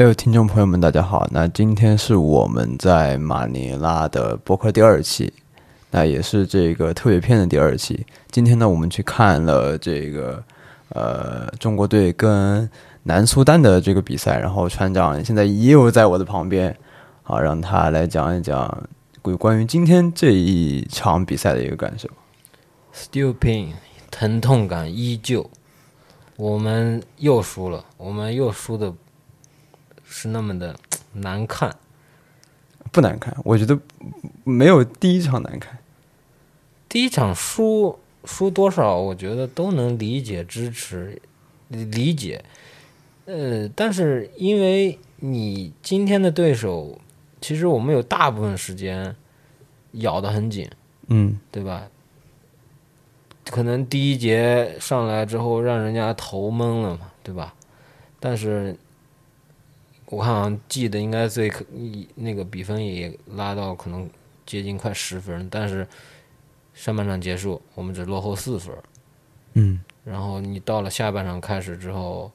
哎呦，听众朋友们，大家好！那今天是我们在马尼拉的播客第二期，那也是这个特别篇的第二期。今天呢，我们去看了这个呃中国队跟南苏丹的这个比赛，然后船长现在又在我的旁边，好让他来讲一讲关关于今天这一场比赛的一个感受。Still pain，疼痛感依旧。我们又输了，我们又输的是那么的难看。不难看，我觉得没有第一场难看。第一场输输多少，我觉得都能理解、支持、理解。呃，但是因为你今天的对手，其实我们有大部分时间咬得很紧，嗯，对吧？可能第一节上来之后让人家头懵了嘛，对吧？但是我看好像记得应该最可一那个比分也拉到可能接近快十分，但是上半场结束我们只落后四分，嗯，然后你到了下半场开始之后，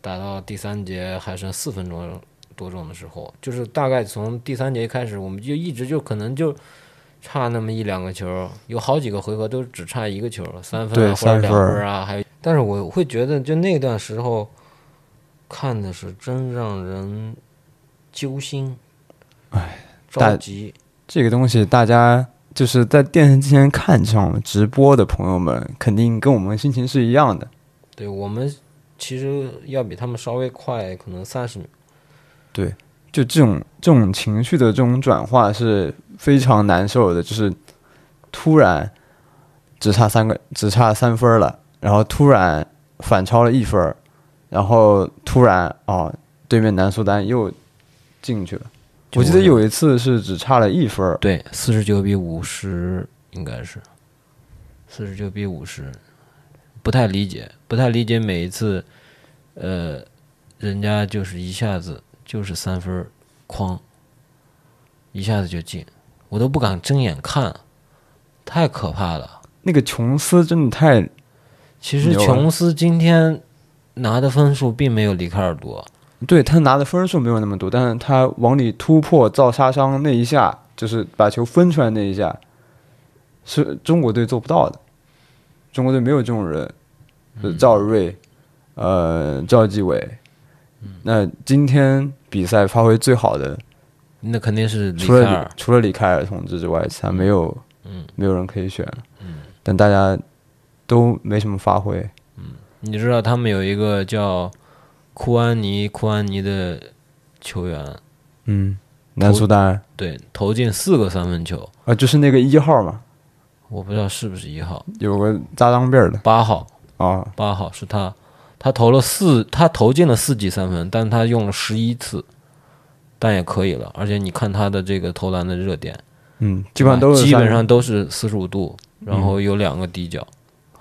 打到第三节还剩四分钟多钟的时候，就是大概从第三节开始，我们就一直就可能就差那么一两个球，有好几个回合都只差一个球，三分啊或者两分啊，还有，但是我会觉得就那段时候看的是真让人揪心，哎，着急，这个东西大家就是在电视机前看这种直播的朋友们，肯定跟我们心情是一样的。对我们其实要比他们稍微快，可能三十秒。对就这种这种情绪的这种转化是非常难受的，就是突然只差三个，只差三分了，然后突然反超了一分儿，然后突然哦，对面南苏丹又进去了。我记得有一次是只差了一分儿，对，四十九比五十应该是四十九比五十，不太理解，不太理解每一次，呃，人家就是一下子就是三分框，一下子就进，我都不敢睁眼看，太可怕了。那个琼斯真的太其实琼斯今天拿的分数并没有里卡尔多，对他拿的分数没有那么多，但是他往里突破造杀伤那一下，就是把球分出来那一下，是中国队做不到的。中国队没有这种人，就是赵睿，呃，赵继伟。那今天比赛发挥最好的，那肯定是里除了。除了李凯尔同志之外，其他没有，嗯，没有人可以选了。但大家都没什么发挥。你知道他们有一个叫库安尼库安尼的球员，嗯，南苏丹对，投进四个三分球，啊，就是那个一号嘛，我不知道是不是一号，有个扎当辫儿的。八号，啊，八号是他，他投了四，他投进了四记三分，但他用了十一次，但也可以了。而且你看他的这个投篮的热点，嗯，基本上都是基本上都是四十五度，然后有两个底角，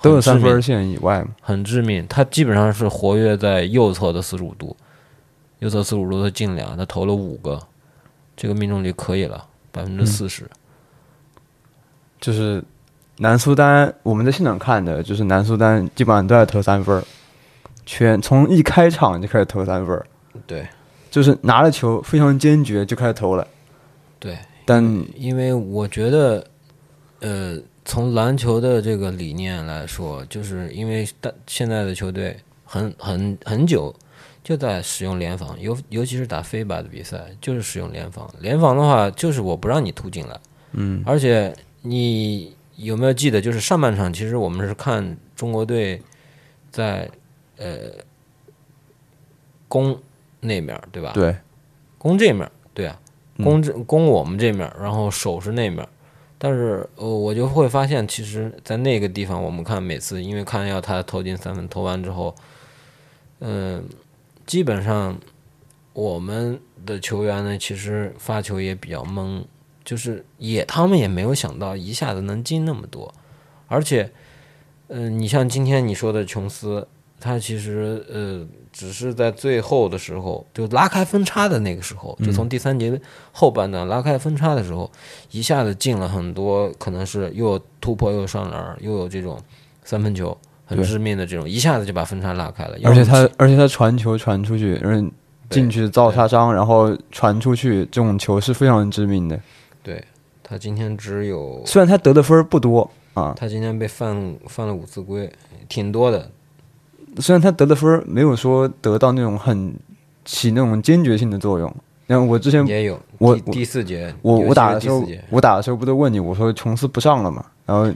都有三分线以外嘛。很致命。他基本上是活跃在右侧的四十五度，右侧四十五度他进俩，他投了五个，这个命中率可以了，百分之四十。就是南苏丹，我们在现场看的，就是南苏丹基本上都在投三分儿，全从一开场就开始投三分儿，对就是拿了球非常坚决就开始投了。对，但因为我觉得，呃，从篮球的这个理念来说，就是因为大现在的球队很很很久就在使用联防，尤尤其是打非法的比赛，就是使用联防。联防的话，就是我不让你突进来，嗯，而且你有没有记得，就是上半场其实我们是看中国队在呃攻那面儿，对吧？对，攻这面儿，对啊，嗯攻这攻我们这面儿，然后守是那面儿。但是呃，我就会发现，其实，在那个地方，我们看每次，因为看要他投进三分，投完之后，嗯、基本上我们的球员呢，其实发球也比较懵，就是也他们也没有想到一下子能进那么多，而且，嗯、你像今天你说的琼斯，他其实呃只是在最后的时候，就拉开分差的那个时候，就从第三节后半段拉开分差的时候，一下子进了很多，可能是又有突破，又有上篮，又有这种三分球，很致命的这种，一下子就把分差拉开了。而且他而且他传球传出去，然后进去造杀伤，然后传出去，这种球是非常致命的。对他今天只有，虽然他得的分不多啊，他今天被犯犯了五次规，挺多的。虽然他得的分儿没有说得到那种很起那种坚决性的作用。然后我之前也有我第第四节，我我打的时候我打的时候不都问你，我说琼斯不上了嘛？然后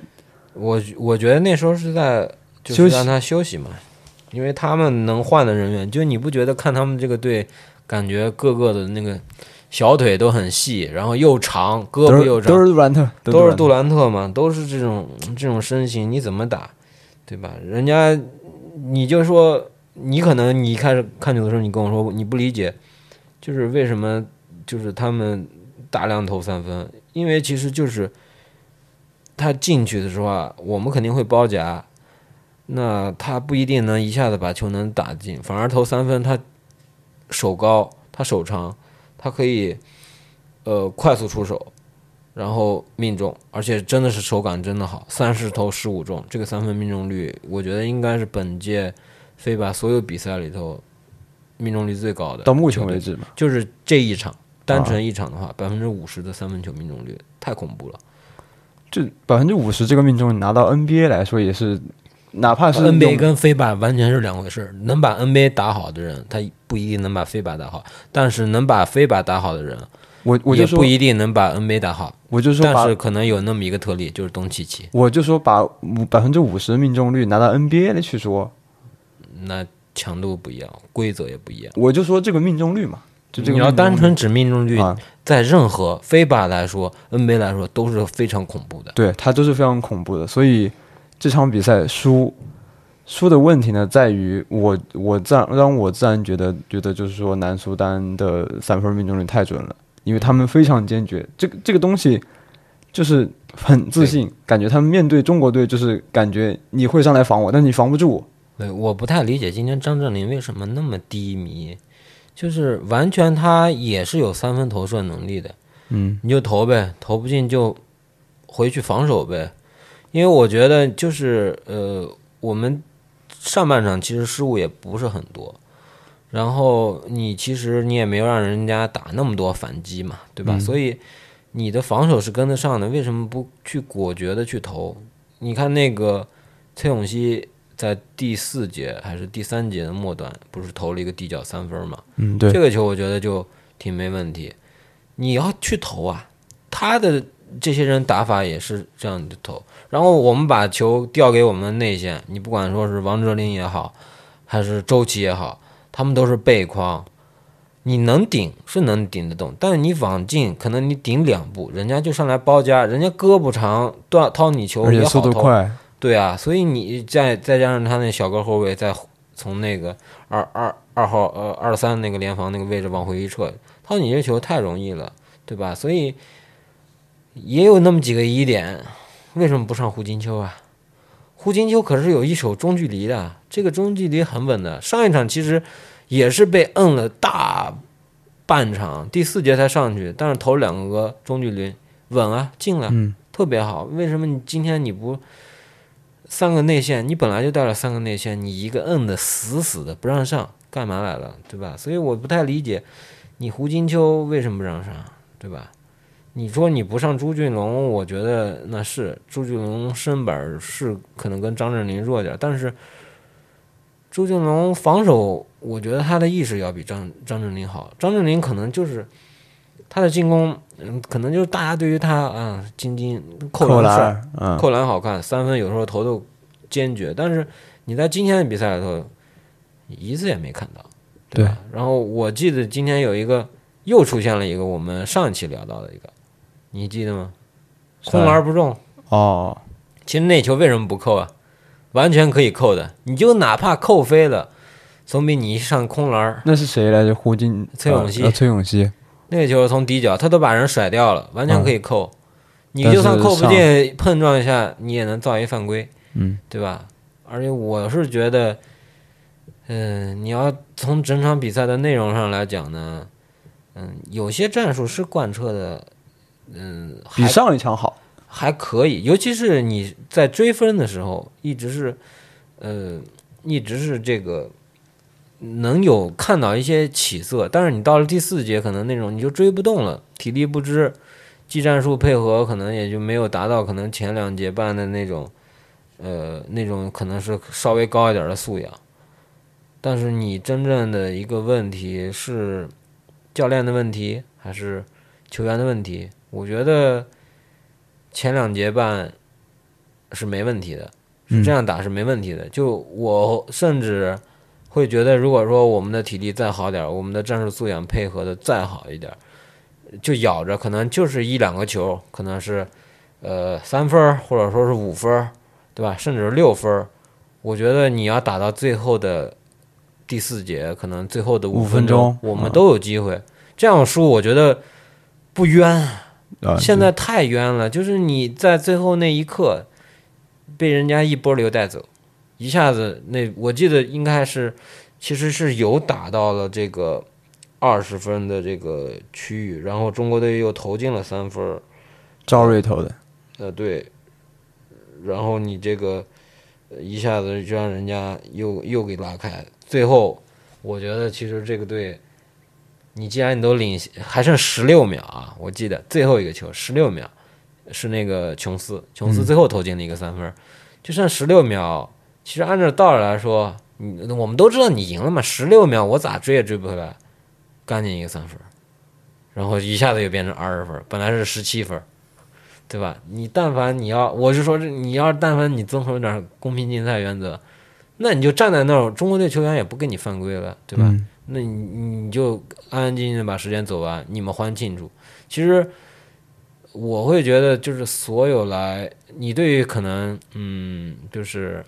我我觉得那时候是在就是让他休息嘛，因为他们能换的人员，就你不觉得看他们这个队，感觉个个的那个小腿都很细，然后又长，胳膊又长，都是杜兰特，都是杜兰兰特嘛，都是这种这种身形，你怎么打，对吧？人家你就说你可能你一开始看球的时候，你跟我说你不理解，就是为什么就是他们大量投三分，因为其实就是他进去的时候啊，我们肯定会包夹，那他不一定能一下子把球能打进，反而投三分他手高，他手长，他可以呃快速出手。然后命中，而且真的是手感真的好，三十投十五中，这个三分命中率，我觉得应该是本届飞吧所有比赛里头命中率最高的。到目前为，止嘛，就是这一场，单纯一场的话，百分之五十的三分球命中率太恐怖了。这百分之五十这个命中率拿到 NBA 来说也是，哪怕是 NBA 跟飞吧完全是两回事，能把 NBA 打好的人，他不一定能把飞吧打好，但是能把飞吧打好的人，我我就说也不一定能把 NBA 打好。我就说把但是可能有那么一个特例，就是东契奇，我就说把五百分之五十的命中率拿到 NBA 来去说，那强度不一样，规则也不一样。我就说这个命中率嘛，就这个你要单纯指命中率，啊，在任何非法来说，NBA 来说都是非常恐怖的。对它都是非常恐怖的，所以这场比赛输输的问题呢，在于我我自然让我自然觉得觉得就是说南苏丹的三分命中率太准了，因为他们非常坚决，这个这个东西就是很自信，感觉他们面对中国队就是感觉你会上来防我，但你防不住。我。对，我不太理解今天张镇麟为什么那么低迷，就是完全他也是有三分投射能力的，嗯，你就投呗，投不进就回去防守呗。因为我觉得就是呃，我们上半场其实失误也不是很多，然后你其实你也没有让人家打那么多反击嘛，对吧？所以你的防守是跟得上的，为什么不去果决的去投？你看那个崔永熙在第四节还是第三节的末端，不是投了一个地角三分嘛？嗯，对这，个球我觉得就挺没问题。你要去投啊，他的这些人打法也是这样的投。然后我们把球调给我们的内线，你不管说是王哲林也好，还是周琦也好，他们都是背筐。你能顶是能顶得动，但是你往进，可能你顶两步，人家就上来包夹，人家胳膊长，断掏你球也好投。度快，对啊，所以你再再加上他那小个后卫，再从那个二二二号呃二三那个联防那个位置往回一撤，掏你这球太容易了，对吧？所以也有那么几个疑点，为什么不上胡金秋啊？胡金秋可是有一手中距离的，这个中距离很稳的。上一场其实也是被摁了大半场，第四节才上去，但是投两个中距离稳啊，进了。嗯，特别好。为什么你今天你不三个内线？你本来就带了三个内线，你一个摁的死死的不让上，干嘛来了？对吧？所以我不太理解你胡金秋为什么不让上，对吧？你说你不上朱俊龙，我觉得那是朱俊龙身板儿是可能跟张镇麟弱点儿，但是朱俊龙防守，我觉得他的意识要比张张镇麟好。张镇麟可能就是他的进攻，嗯，可能就是大家对于他啊，金金扣扣篮帅，嗯，扣篮好看，三分有时候投的坚决，但是你在今天的比赛里头一次也没看到，对吧？然后我记得今天有一个又出现了一个我们上一期聊到的一个，你记得吗？空篮不中，哦，其实那球为什么不扣啊？完全可以扣的，你就哪怕扣飞了，总比你一上空篮儿那是谁来着？胡金崔永熙崔永熙，那个球从底角，他都把人甩掉了，完全可以扣。你就算扣不进，碰撞一下，你也能造一犯规。嗯，对吧？而且我是觉得，嗯、你要从整场比赛的内容上来讲呢，嗯，有些战术是贯彻的，嗯，比上一场好。还可以，尤其是你在追分的时候，一直是，呃，一直是这个能有看到一些起色，但是你到了第四节，可能那种你就追不动了，体力不支，技战术配合可能也就没有达到可能前两节半的那种，呃，那种可能是稍微高一点的素养。但是你真正的一个问题是教练的问题还是球员的问题？我觉得前两节半是没问题的，是这样打是没问题的。就我甚至。会觉得，如果说我们的体力再好点儿，我们的战术素养配合的再好一点儿，就咬着可能就是一两个球，可能是呃三分或者说是五分，对吧？甚至是六分。我觉得你要打到最后的第四节，可能最后的五分钟，我们都有机会。这样输，我觉得不冤。现在太冤了，就是你在最后那一刻被人家一波流带走。一下子，那我记得应该是，其实是有打到了这个二十分的这个区域，然后中国队又投进了三分，赵睿投的，呃对，然后你这个一下子就让人家又又给拉开，最后我觉得其实这个队，你既然你都领还剩十六秒啊，我记得最后一个球十六秒是那个琼斯，琼斯最后投进了一个三分，就剩十六秒。其实按照道理来说，你我们都知道你赢了嘛，十六秒我咋追也追不回来，赶紧一个三分，然后一下子又变成二十分，本来是十七分，对吧？你但凡你要，我是说，你要但凡你遵守点公平竞赛原则，那你就站在那儿，中国队球员也不跟你犯规了，对吧？那你你就安安静静的把时间走完，你们欢庆祝。其实我会觉得，就是所有来，你对于可能，嗯，就是。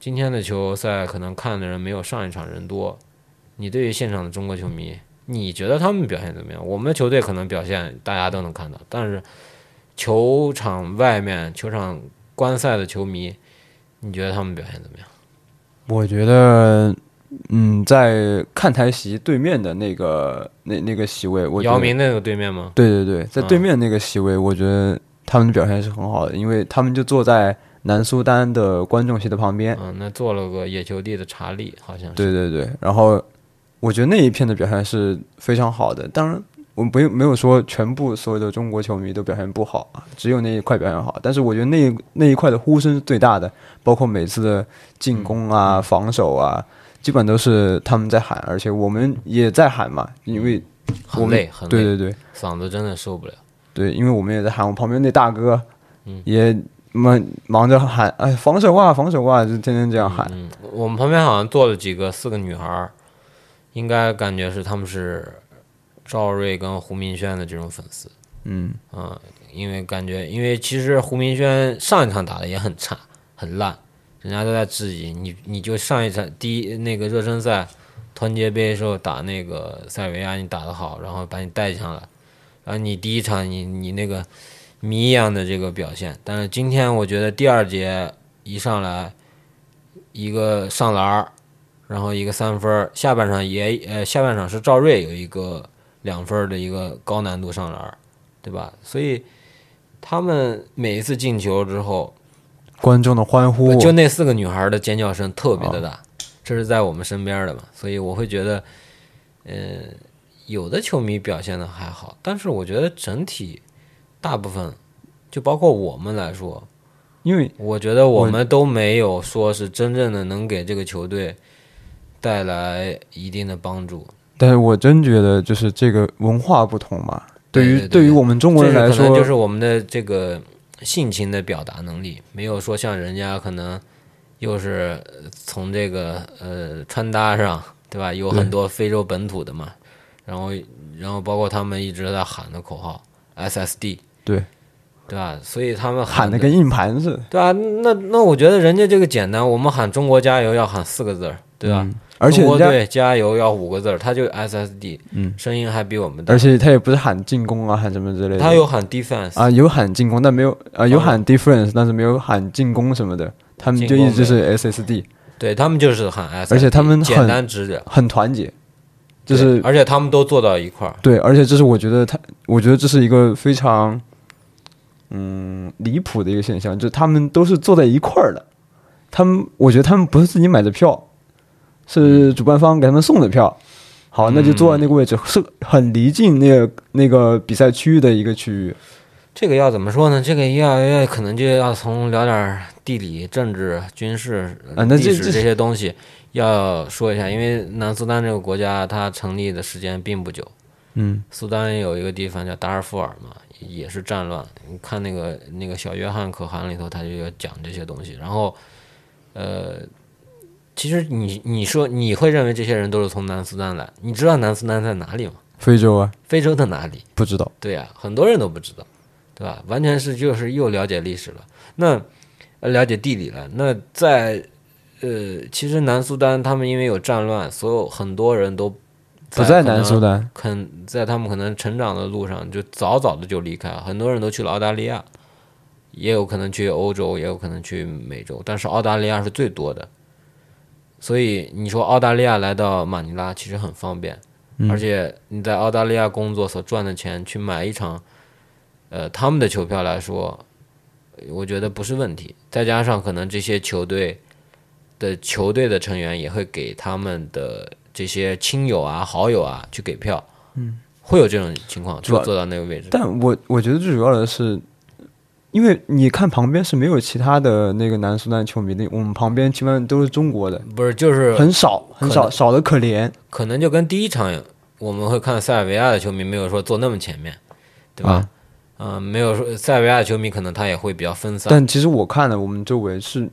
今天的球赛可能看的人没有上一场人多，你对于现场的中国球迷，你觉得他们表现怎么样？我们球队可能表现大家都能看到，但是球场外面、球场观赛的球迷，你觉得他们表现怎么样？我觉得，嗯，在看台席对面的那个那那个席位，我姚明那个对面吗？对对对，在对面那个席位，我觉得他们的表现是很好的，因为他们就坐在。南苏丹的观众席的旁边，嗯，那做了个野球帝的查理，好像是。对对对，然后我觉得那一片的表现是非常好的。当然，我们没有没有说全部所有的中国球迷都表现不好啊，只有那一块表现好。但是我觉得那那一块的呼声是最大的，包括每次的进攻啊、防守啊，基本都是他们在喊，而且我们也在喊嘛，因为很累，很累，对对对，嗓子真的受不了。对，因为我们也在喊，我旁边那大哥，嗯，也。忙忙着喊，哎，防守啊，防守啊，就天天这样喊。嗯，我们旁边好像坐了几个四个女孩儿，应该感觉是他们是赵睿跟胡明轩的这种粉丝。嗯嗯，因为感觉，因为其实胡明轩上一场打的也很差，很烂，人家都在质疑你，你就上一场第一那个热身赛团结杯时候打那个塞尔维亚，你打得好，然后把你带上来，然后你第一场你你那个。谜一样的这个表现，但是今天我觉得第二节一上来一个上篮儿，然后一个三分，下半场也呃下半场是赵睿有一个两分的一个高难度上篮，对吧？所以他们每一次进球之后，观众的欢呼，就那四个女孩的尖叫声特别的大，这是在我们身边的嘛，所以我会觉得，呃，有的球迷表现的还好，但是我觉得整体。大部分，就包括我们来说，因为我觉得我们都没有说是真正的能给这个球队带来一定的帮助。但是我真觉得，就是这个文化不同嘛。对于对于我们中国人来说，就是我们的这个性情的表达能力，没有说像人家可能又是从这个呃穿搭上，对吧？有很多非洲本土的嘛，然后然后包括他们一直在喊的口号 SSD。对，对吧？所以他们喊的跟硬盘似的，对吧？那那我觉得人家这个简单，我们喊中国加油要喊四个字儿，对吧？而且国队加油要五个字儿，他就 SSD，嗯，声音还比我们大。而且他也不是喊进攻啊，喊什么之类的。他有喊 defense 啊，有喊进攻，但没有啊，有喊 difference，但是没有喊进攻什么的。他们就一直是 SSD，对他们就是喊 S，而且他们简单直接，很团结，就是而且他们都坐到一块儿。对，而且这是我觉得他，我觉得这是一个非常。嗯，离谱的一个现象，就是他们都是坐在一块儿的。他们，我觉得他们不是自己买的票，是主办方给他们送的票。好，那就坐在那个位置，是很离近那个那个比赛区域的一个区域。这个要怎么说呢？这个要要可能就要从聊点地理、政治、军事、啊历史这些东西要说一下，因为南苏丹这个国家它成立的时间并不久。嗯苏丹有一个地方叫达尔富尔嘛，也是战乱。你看那个那个小约翰可汗里头，他就要讲这些东西。然后，呃，其实你你说你会认为这些人都是从南苏丹来，你知道南苏丹在哪里吗？非洲啊，非洲的哪里？不知道。对呀、很多人都不知道，对吧？完全是就是又了解历史了，那呃了解地理了。那在呃，其实南苏丹他们因为有战乱，所有很多人都不在南苏丹，肯在他们可能成长的路上就早早的就离开，很多人都去了澳大利亚，也有可能去欧洲，也有可能去美洲，但是澳大利亚是最多的。所以你说澳大利亚来到马尼拉其实很方便，嗯而且你在澳大利亚工作所赚的钱去买一场，呃，他们的球票来说，我觉得不是问题。再加上可能这些球队的球队的成员也会给他们的这些亲友啊、好友啊去给票，嗯，会有这种情况，就坐到那个位置。但我我觉得最主要的是，因为你看旁边是没有其他的那个南苏丹球迷的，我们旁边基本上都是中国的，不是，就是很少很少，少的可怜。可能就跟第一场我们会看塞尔维亚的球迷没有说坐那么前面，对吧？嗯、没有说塞尔维亚的球迷可能他也会比较分散。但其实我看了，我们周围是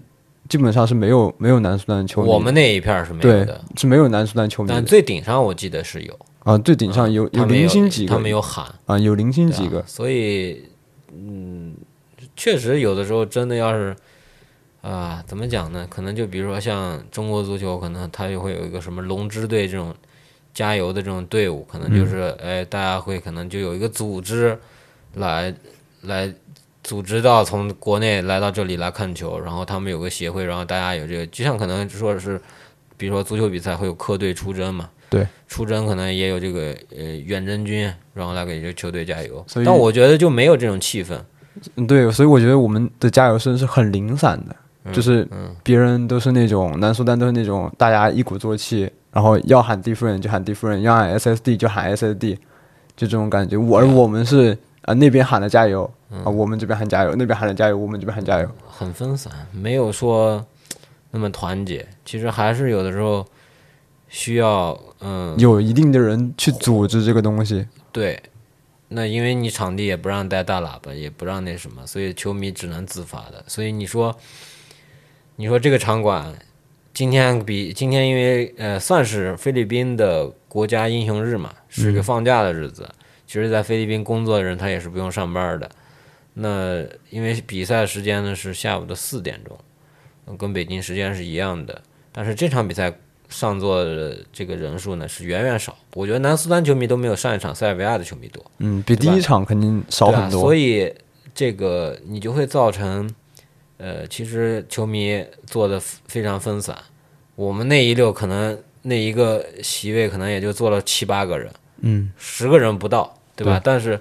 基本上是没有没有南苏丹球迷，我们那一片儿是没有的，是没有南苏丹球迷的但最顶上我记得是有，啊。最顶上有他们零星几个，他们有喊啊，有零星几个，所以嗯，确实有的时候真的要是啊，怎么讲呢？可能就比如说像中国足球，可能它就会有一个什么龙之队这种加油的这种队伍，可能就是、哎，大家会可能就有一个组织来来组织到从国内来到这里来看球，然后他们有个协会，然后大家有这个，就像可能说是，比如说足球比赛会有客队出征嘛，对，出征可能也有这个呃远征军，然后来给这个球队加油但我觉得就没有这种气氛，嗯，对，所以我觉得我们的加油声是很零散的，嗯就是别人都是那种南苏丹都是那种大家一鼓作气，然后要喊 different 就喊 different，要喊 SSD 就喊 SSD，就这种感觉。我而我们是啊、那边喊了加油啊、我们这边喊加油，那边喊了加油，我们这边喊加油。很分散，没有说那么团结。其实还是有的时候需要，嗯，有一定的人去组织这个东西，对。那因为你场地也不让带大喇叭，也不让那什么，所以球迷只能自发的。所以你说，你说这个场馆今天比今天因为呃算是菲律宾的国家英雄日嘛，是个放假的日子。其实，在菲律宾工作的人他也是不用上班的。那因为比赛时间呢是下午的四点钟，呃跟北京时间是一样的。但是这场比赛上座的这个人数呢是远远少，我觉得南苏丹球迷都没有上一场塞尔维亚的球迷多。嗯，比第一场肯定少很多。所以这个你就会造成，呃，其实球迷做的非常分散。我们那一溜可能那一个席位可能也就坐了七八个人，嗯，十个人不到，对吧？对但是，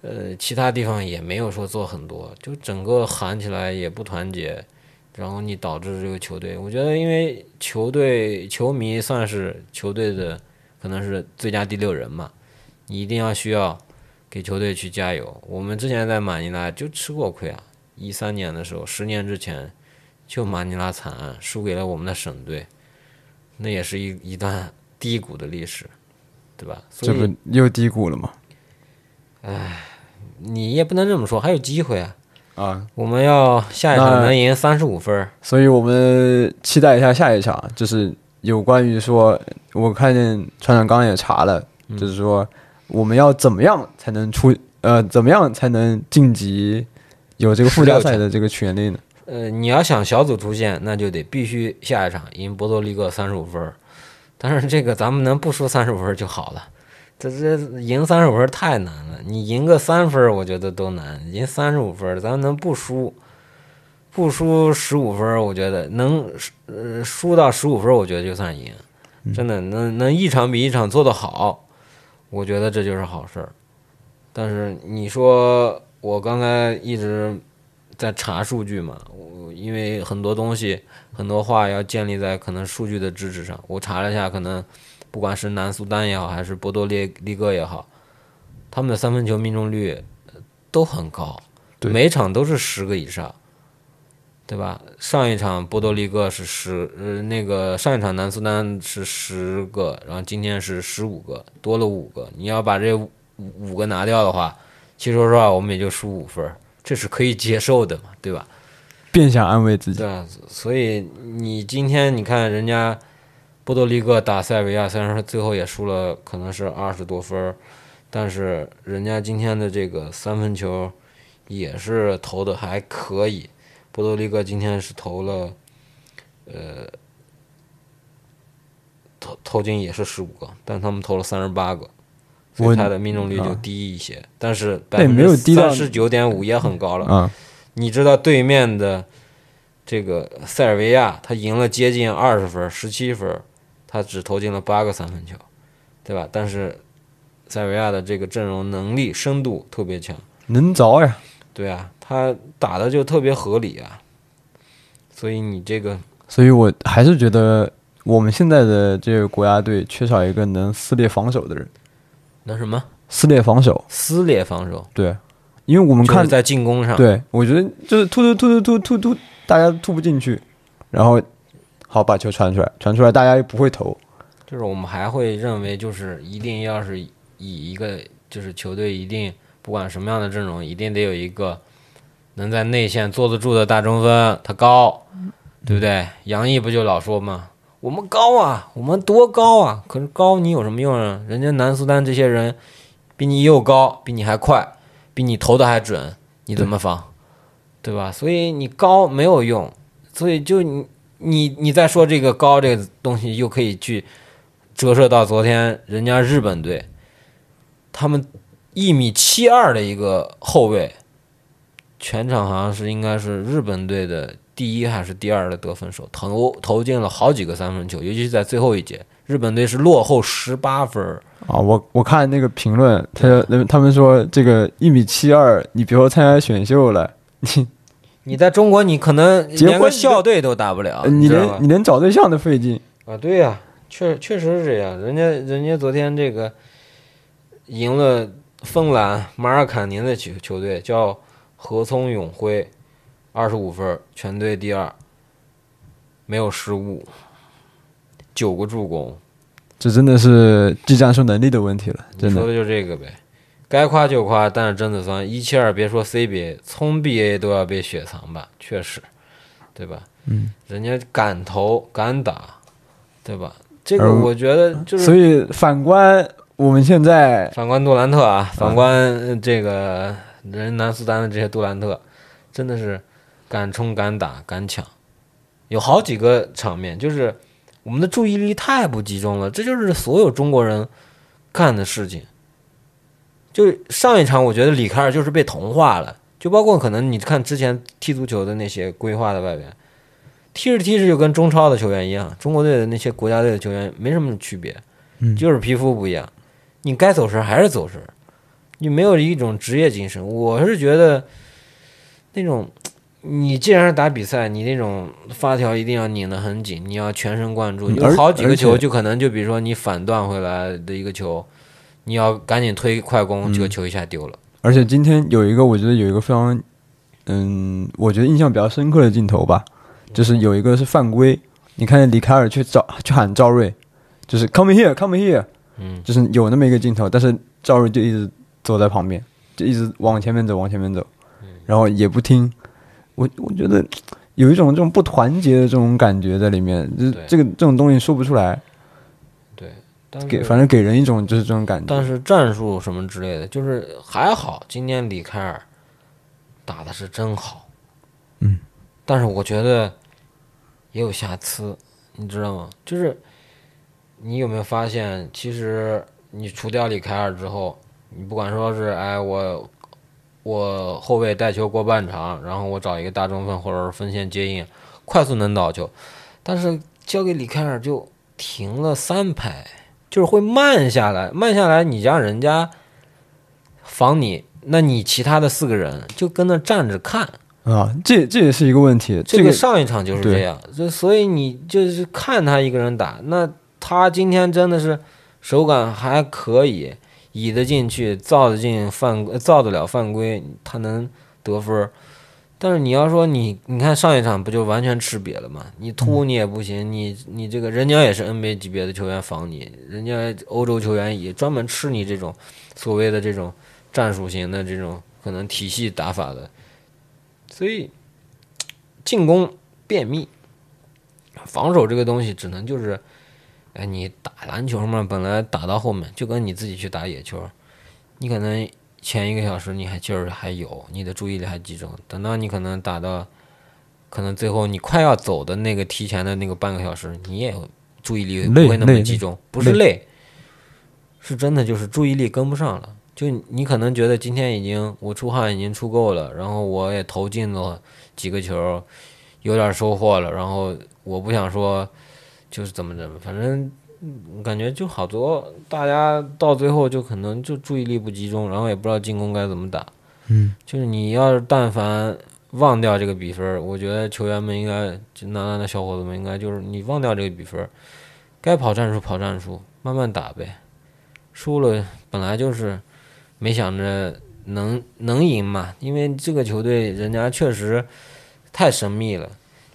呃，其他地方也没有说做很多，就整个喊起来也不团结，然后你导致这个球队，我觉得因为球队球迷算是球队的可能是最佳第六人嘛，你一定要需要给球队去加油。我们之前在马尼拉就吃过亏啊，一三年的时候，十年之前就马尼拉惨案输给了我们的省队，那也是一一段低谷的历史，对吧？所这以不又低谷了吗？你也不能这么说，还有机会啊！啊，我们要下一场能赢三十五分，所以我们期待一下下一场，就是有关于说，我看见船长刚刚也查了，嗯就是说我们要怎么样才能出呃，怎么样才能晋级有这个附加赛的这个权利呢？呃，你要想小组出线，那就得必须下一场赢波多黎各三十五分。但是这个咱们能不输三十五分就好了，这这赢三十五分太难了。你赢个三分儿，我觉得都难，赢三十五分儿，咱们能不输？不输十五分儿，我觉得能呃输到十五分儿，我觉得就算赢。真的能能一场比一场做得好，我觉得这就是好事儿。但是你说我刚才一直在查数据嘛，我因为很多东西很多话要建立在可能数据的支持上。我查了一下，可能不管是南苏丹也好，还是波多黎黎各也好，他们的三分球命中率都很高，每场都是十个以上，对吧？上一场波多黎各是十，呃，那个上一场南苏丹是十个，然后今天是十五个，多了五个。你要把这五五个拿掉的话，其实说实话，我们也就输五分，这是可以接受的嘛，对吧？变相安慰自己对。啊，所以你今天你看人家波多黎各打塞尔维亚，虽然说最后也输了，可能是二十多分儿，但是人家今天的这个三分球也是投的还可以。波多黎各今天是投了，呃，投投进也是十五个，但他们投了三十八个，所以他的命中率就啊低一些，但是那也没有低到三十九点五也很高了。嗯，你知道对面的这个塞尔维亚，他赢了接近二十分，十七分，他只投进了八个三分球，对吧？但是塞维亚的这个阵容能力、深度特别强，能着呀。对啊，他打的就特别合理啊。所以你这个所以我还是觉得我们现在的这个国家队缺少一个能撕裂防守的人，那什么撕裂防守。撕裂防守，对，因为我们看就是在进攻上，对，我觉得就是突突突突突突突，大家突不进去，然后好把球传出来，传出来大家又不会投，就是我们还会认为，就是一定要是以一个就是球队一定不管什么样的阵容，一定得有一个能在内线坐得住的大中锋，他高，对不对？杨毅不就老说嘛，我们高啊，我们多高啊！可是高你有什么用啊？人家南苏丹这些人比你又高，比你还快，比你投的还准，你怎么防？对吧？所以你高没有用，所以就你你你再说这个高这个东西，又可以去折射到昨天人家日本队，他们一米七二的一个后卫，全场好像是应该是日本队的第一还是第二的得分手，投投进了好几个三分球，尤其是在最后一节，日本队是落后十八分。啊，我我看那个评论，他他们说这个一米七二，你比如说参加选秀了，你你在中国，你可能连个校队都打不了，呃你连你连找对象都费劲。啊，对呀、确确实是这样。人家人家昨天这个赢了芬兰马尔坎宁的球球队，叫何聪永辉，二十五分，全队第二，没有失误，九个助攻。这真的是技战术能力的问题了，真的。说的就这个呗，该夸就夸，但是真的酸一七二，别说 CBA，从 BA 都要被雪藏吧，确实，对吧？嗯，人家敢投敢打，对吧？这个我觉得就是所以反观我们现在，反观杜兰特啊，反观呃这个人南苏丹的这些杜兰特，真的是敢冲敢打敢抢，有好几个场面就是我们的注意力太不集中了，这就是所有中国人干的事情。就上一场，我觉得里卡尔就是被同化了，就包括可能你看之前踢足球的那些规划的外援，踢着踢着就跟中超的球员一样，中国队的那些国家队的球员没什么区别，嗯就是皮肤不一样。你该走神儿还是走神儿，你没有一种职业精神。我是觉得那种，你既然是打比赛，你那种发条一定要拧得很紧，你要全神贯注。好几个球，就可能就比如说你反断回来的一个球，你要赶紧推快攻，这个嗯。球一下丢了。而且今天有一个，我觉得有一个非常，嗯，我觉得印象比较深刻的镜头吧，就是有一个是犯规，你看见里凯尔去找去喊赵睿，就是 come here，come here，嗯，就是有那么一个镜头，但是赵睿就一直走在旁边，就一直往前面走，往前面走，然后也不听。我我觉得有一种这种不团结的这种感觉在里面，就这个这种东西说不出来，给反正给人一种就是这种感觉。但是战术什么之类的，就是还好，今天李凯尔打的是真好，嗯，但是我觉得也有瑕疵，你知道吗？就是你有没有发现，其实你除掉李凯尔之后，你不管说是哎我我后卫带球过半场，然后我找一个大中锋或者是分线接应，快速能倒球，但是交给李凯尔就停了三拍。就是会慢下来，慢下来，你让人家防你，那你其他的四个人就跟那站着看，啊，这这也是一个问题。这个上一场就是这样，这所以你就是看他一个人打，那他今天真的是手感还可以，倚得进去，造得进犯，造得了犯规，他能得分儿。但是你要说你，你看上一场不就完全吃瘪了吗？你突你也不行，你你这个人家也是 NBA 级别的球员防你，人家欧洲球员也专门吃你这种所谓的这种战术型的这种可能体系打法的，所以进攻便秘，防守这个东西只能就是，哎，你打篮球嘛，本来打到后面就跟你自己去打野球，你可能。前一个小时你还劲儿还有，你的注意力还集中。等到你可能打到，可能最后你快要走的那个提前的那个半个小时，你也注意力不会那么集中，不是累，是真的就是注意力跟不上了。就你可能觉得今天已经我出汗已经出够了，然后我也投进了几个球，有点收获了，然后我不想说就是怎么怎么，反正。感觉就好多，大家到最后就可能就注意力不集中，然后也不知道进攻该怎么打。嗯，就是你要是但凡忘掉这个比分，我觉得球员们应该，就男篮的小伙子们应该就是你忘掉这个比分，该跑战术跑战术，慢慢打呗。输了本来就是没想着能能赢嘛，因为这个球队人家确实太神秘了，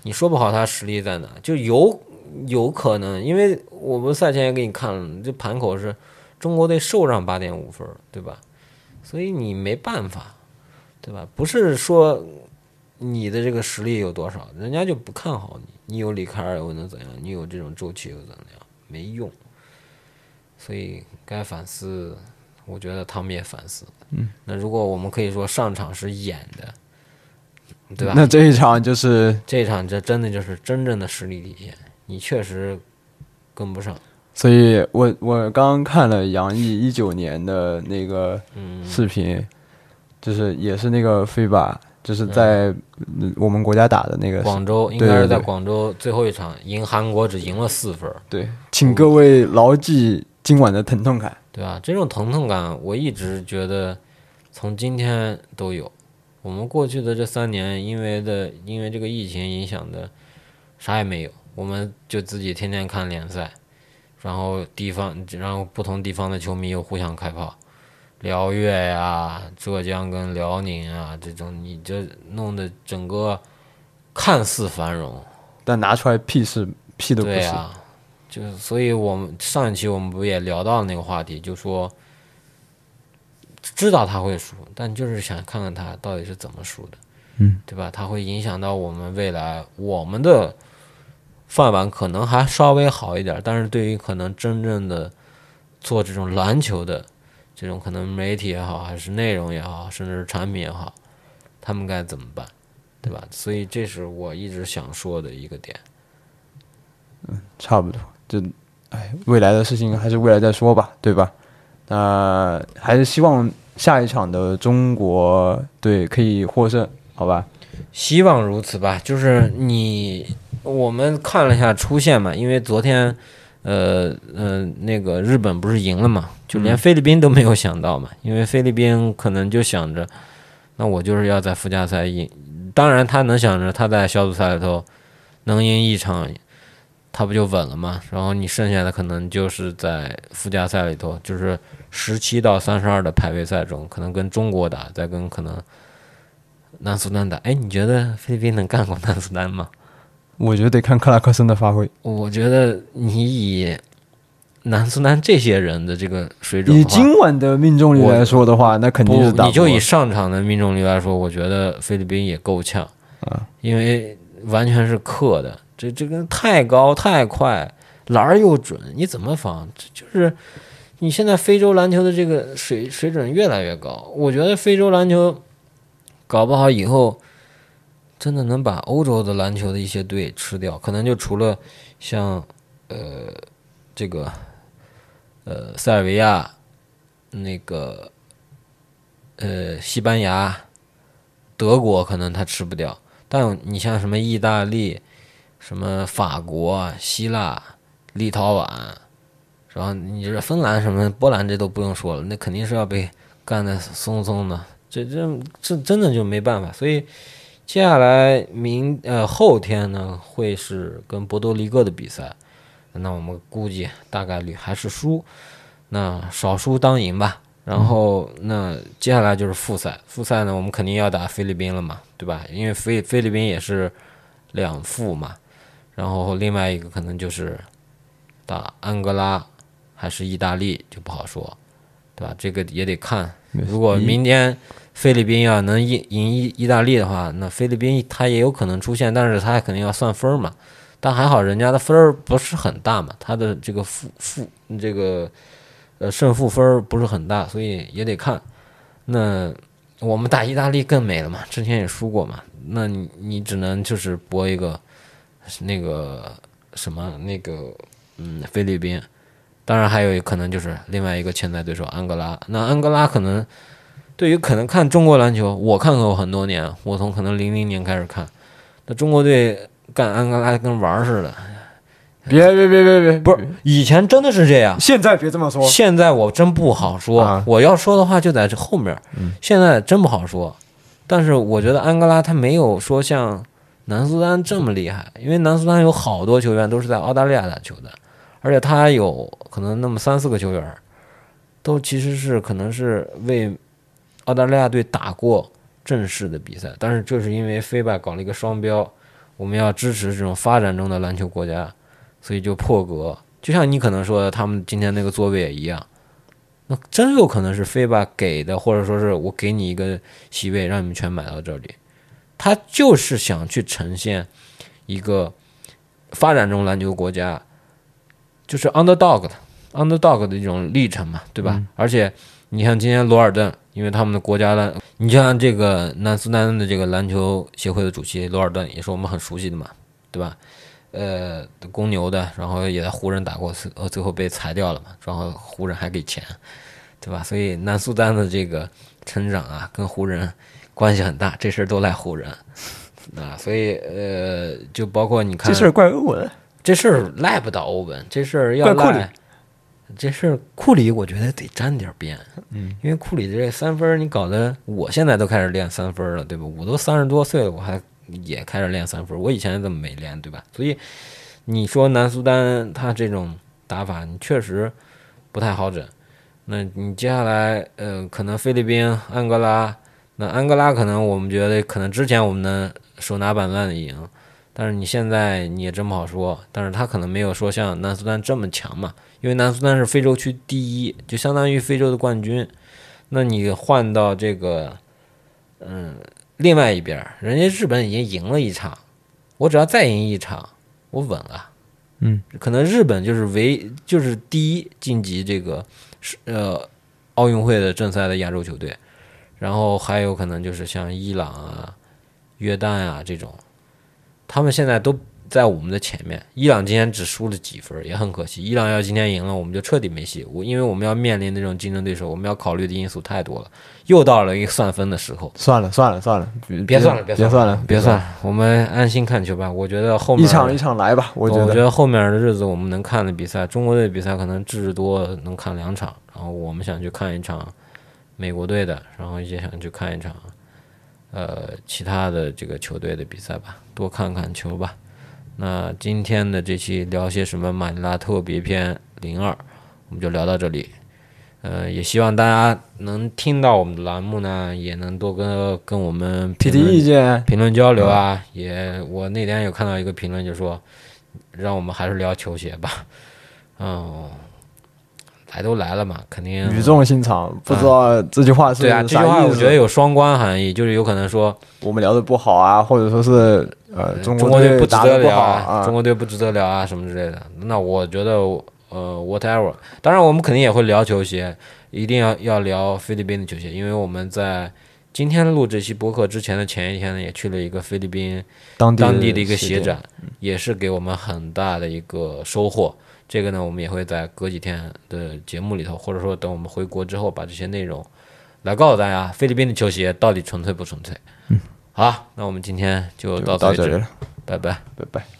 你说不好他实力在哪，就有。有可能，因为我们赛前也给你看了，这盘口是中国队受让八点五分，对吧？所以你没办法，对吧？不是说你的这个实力有多少，人家就不看好你。你有里卡尔又能怎样？你有这种周期又怎样？没用。所以该反思，我觉得他们也反思。嗯。那如果我们可以说上场是演的，对吧？那这一场就是这一场，这真的就是真正的实力体现。你确实跟不上，所以我我刚看了杨毅一九年的那个视频，就是也是那个飞吧，就是在我们国家打的那个广州，应该是在广州最后一场赢韩国，只赢了四分。对，请各位牢记今晚的疼痛感，对吧？这种疼痛感，我一直觉得从今天都有。我们过去的这三年，因为的因为这个疫情影响的，啥也没有。我们就自己天天看联赛，然后地方，然后不同地方的球迷又互相开炮，辽粤呀、浙江跟辽宁啊这种，你这弄得整个看似繁荣，但拿出来屁事屁都不是。对啊，就所以我们上一期我们不也聊到那个话题，就说知道他会输，但就是想看看他到底是怎么输的，嗯，对吧？他会影响到我们未来我们的。饭碗可能还稍微好一点，但是对于可能真正的做这种篮球的这种可能媒体也好，还是内容也好，甚至是产品也好，他们该怎么办，对吧？所以这是我一直想说的一个点。嗯，差不多，就，哎，未来的事情还是未来再说吧，对吧？那还是希望下一场的中国队可以获胜，好吧？希望如此吧，就是你。我们看了一下出线嘛，因为昨天，呃呃，那个日本不是赢了嘛，就连菲律宾都没有想到嘛，因为菲律宾可能就想着，那我就是要在附加赛赢，当然他能想着他在小组赛里头能赢一场，他不就稳了吗？然后你剩下的可能就是在附加赛里头，就是十七到三十二的排位赛中，可能跟中国打，再跟可能南苏丹打。哎，你觉得菲律宾能干过南苏丹吗？我觉得得看克拉克森的发挥。我觉得你以南苏丹这些人的这个水准，以今晚的命中率来说的话，那肯定是打你就以上场的命中率来说，我觉得菲律宾也够呛啊，因为完全是克的，这这个太高太快，篮儿又准，你怎么防？就是你现在非洲篮球的这个水水准越来越高，我觉得非洲篮球搞不好以后。真的能把欧洲的篮球的一些队吃掉，可能就除了像呃这个呃塞尔维亚、那个呃西班牙、德国，可能他吃不掉。但你像什么意大利、什么法国、希腊、立陶宛，然后你这芬兰什么波兰这都不用说了，那肯定是要被干的松松的。这这这真的就没办法，所以。接下来明呃后天呢会是跟博多黎各的比赛，那我们估计大概率还是输，那少输当赢吧。然后那接下来就是复赛，复赛呢我们肯定要打菲律宾了嘛，对吧？因为菲菲律宾也是两负嘛，然后另外一个可能就是打安哥拉还是意大利就不好说，对吧？这个也得看。如果明天菲律宾要能赢赢意意大利的话，那菲律宾他也有可能出现，但是他肯定要算分儿嘛。但还好人家的分儿不是很大嘛，他的这个负负这个呃胜负分儿不是很大，所以也得看。那我们打意大利更美了嘛，之前也输过嘛，那你你只能就是搏一个那个什么那个嗯菲律宾。当然还有可能就是另外一个潜在对手安哥拉。那安哥拉可能对于可能看中国篮球，我看过很多年，我从可能零零年开始看。那中国队干安哥拉跟玩儿似的，别别别别别，不是以前真的是这样。现在别这么说。现在我真不好说，啊我要说的话就在这后面。现在真不好说，但是我觉得安哥拉他没有说像南苏丹这么厉害，因为南苏丹有好多球员都是在澳大利亚打球的，而且他有可能那么三四个球员，都其实是可能是为澳大利亚队打过正式的比赛，但是就是因为 FIBA 搞了一个双标，我们要支持这种发展中的篮球国家，所以就破格。就像你可能说的，他们今天那个座位也一样，那真有可能是 FIBA 给的，或者说是我给你一个席位，让你们全买到这里。他就是想去呈现一个发展中篮球国家，就是 underdog 的 underdog 的一种历程嘛，对吧？而且你像今天罗尔顿，因为他们的国家的，你就像这个南苏丹的这个篮球协会的主席罗尔顿，也是我们很熟悉的嘛，对吧？呃，公牛的，然后也在湖人打过，最呃最后被裁掉了嘛，然后湖人还给钱，对吧？所以南苏丹的这个成长啊，跟湖人关系很大，这事儿都赖湖人啊，所以呃，就包括你看这事儿怪欧文，这事儿赖不到欧文，这事儿要赖。这事儿库里，我觉得得沾点边，嗯，因为库里这三分儿你搞得，我现在都开始练三分了，对吧？我都三十多岁了，我还也开始练三分，我以前怎么没练，对吧？所以你说南苏丹他这种打法，你确实不太好整。那你接下来，呃，可能菲律宾、安哥拉，那安哥拉可能我们觉得可能之前我们能手拿板烂的赢，但是你现在你也真不好说，但是他可能没有说像南苏丹这么强嘛，因为南苏丹是非洲区第一，就相当于非洲的冠军。那你换到这个，嗯，另外一边儿，人家日本已经赢了一场，我只要再赢一场，我稳了。嗯，可能日本就是唯就是第一晋级这个是呃奥运会的正赛的亚洲球队，然后还有可能就是像伊朗啊、约旦啊这种，他们现在都在我们的前面。伊朗今天只输了几分，也很可惜。伊朗要今天赢了，我们就彻底没戏。我因为我们要面临那种竞争对手，我们要考虑的因素太多了，又到了一个算分的时候。算了算了算了，别别算了，别别算了，别算了，我们安心看球吧。我觉得后面一场一场来吧，我我觉得。觉得后面的日子我们能看的比赛，中国队比赛可能至多能看两场，然后我们想去看一场美国队的，然后也想去看一场呃其他的这个球队的比赛吧，多看看球吧。那今天的这期聊些什么马尼拉特别篇零二，我们就聊到这里。呃，也希望大家能听到我们的栏目呢，也能多跟跟我们提提意见，评论交流啊，也我那天有看到一个评论，就说让我们还是聊球鞋吧。嗯，来都来了嘛，肯定语重心长，不知道这句话是对啊。这句话我觉得有双关含义，就是有可能说我们聊的不好啊，或者说是呃中国队不值得聊啊，啊中，国队不值得聊啊什么之类的。那我觉得呃，whatever，当然我们肯定也会聊球鞋，一定要要聊菲律宾的球鞋，因为我们在。今天录这期播客之前的前一天呢，也去了一个菲律宾当地的一个鞋鞋展，也是给我们很大的一个收获。这个呢，我们也会在隔几天的节目里头，或者说等我们回国之后，把这些内容来告诉大家，菲律宾的球鞋到底纯粹不纯粹。嗯，好，那我们今天就就到此为止，到这里了，拜拜。拜拜。